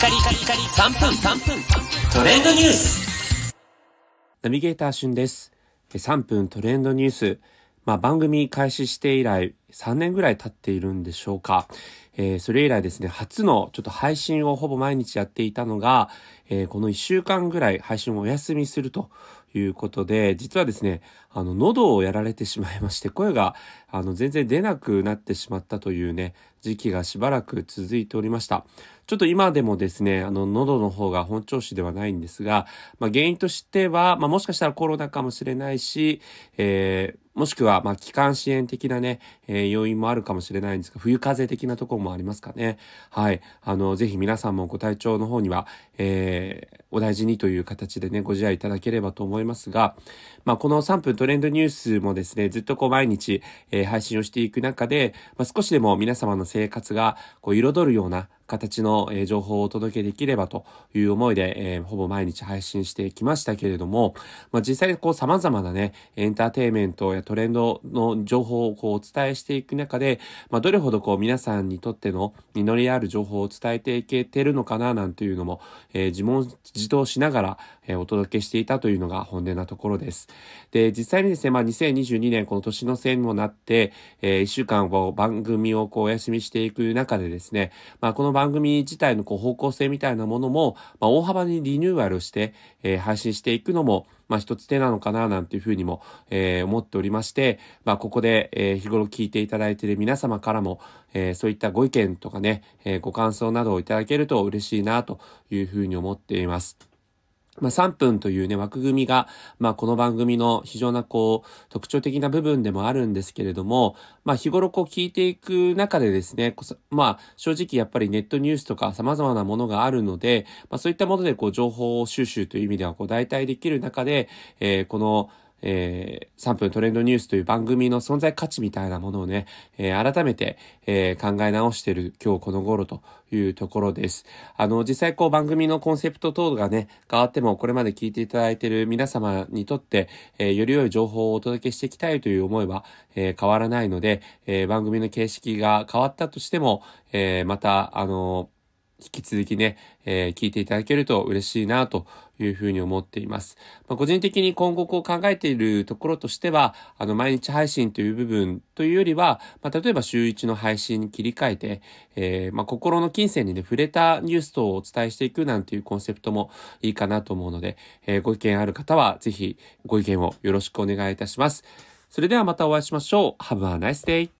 カリカリカリ3分3分トレンドニュースナビゲーターしゅんです。3分トレンドニュース。まあ、番組開始して以来3年ぐらい経っているんでしょうか。えーそれ以来ですね、初のちょっと配信をほぼ毎日やっていたのが、えーこの1週間ぐらい配信をお休みするということで、実はですね、あの、喉をやられてしまいまして、声が、あの、全然出なくなってしまったというね、時期がしばらく続いておりました。ちょっと今でもですね、あの、喉の方が本調子ではないんですが、まあ、原因としては、まあ、もしかしたらコロナかもしれないし、えーもしくは、まあ、気管支炎的なね、えー要因もあるかもしれないんですが、冬風邪的なところもありますかね。はい。あの、ぜひ皆さんもご体調の方には、えーお大事にという形でね、ご自愛いただければと思いますが、まあ、この3分トレンドニュースもですね、ずっとこう毎日、えー配信をしていく中で、まあ、少しでも皆様の生活が、こう、彩るような形の、え情報をお届けできればという思いで、えーほぼ毎日配信してきましたけれども、まあ、実際こう様々なね、エンターテイメントやトレンドの情報をこうお伝えしていく中で、まあ、どれほどこう皆さんにとっての実りある情報を伝えていけてるのかななんていうのも、えー自問自答しながら、えーお届けしていたというのが本音なところです。で、実際にですね、まあ、2022年この年の瀬にもなって、えー、1週間こう番組をこうお休みしていく中でですね、まあ、この番番組自体のこう方向性みたいなものも、まあ、大幅にリニューアルして、えー配信していくのも、まあ、一つ手なのかななんていうふうにも、えー思っておりまして、まあ、ここで、えー日頃聞いていただいている皆様からも、えーそういったご意見とかね、えーご感想などをいただけると嬉しいなというふうに思っています。まあ、3分というね、枠組みが、まあ、この番組の非常なこう、特徴的な部分でもあるんですけれども、まあ、日頃こう聞いていく中でですね、まあ、正直やっぱりネットニュースとか様々なものがあるので、まあ、そういったものでこう、情報収集という意味ではこう、代替できる中で、えーこの、えー3分トレンドニュースという番組の存在価値みたいなものをね、えー改めて、えー考え直している今日この頃というところです。あの、実際こう番組のコンセプト等がね、変わってもこれまで聞いていただいている皆様にとって、えより良い情報をお届けしていきたいという思いは、え変わらないので、え番組の形式が変わったとしても、えまた、あの引き続きね、えー聞いていただけると嬉しいなというふうに思っています。まあ、個人的に今後こう考えているところとしては、あの、毎日配信という部分というよりは、まあ、例えば週1の配信に切り替えて、えーまあ、心の金銭にね、触れたニュース等をお伝えしていくなんていうコンセプトもいいかなと思うので、えーご意見ある方はぜひご意見をよろしくお願いいたします。それではまたお会いしましょう。Have a nice day!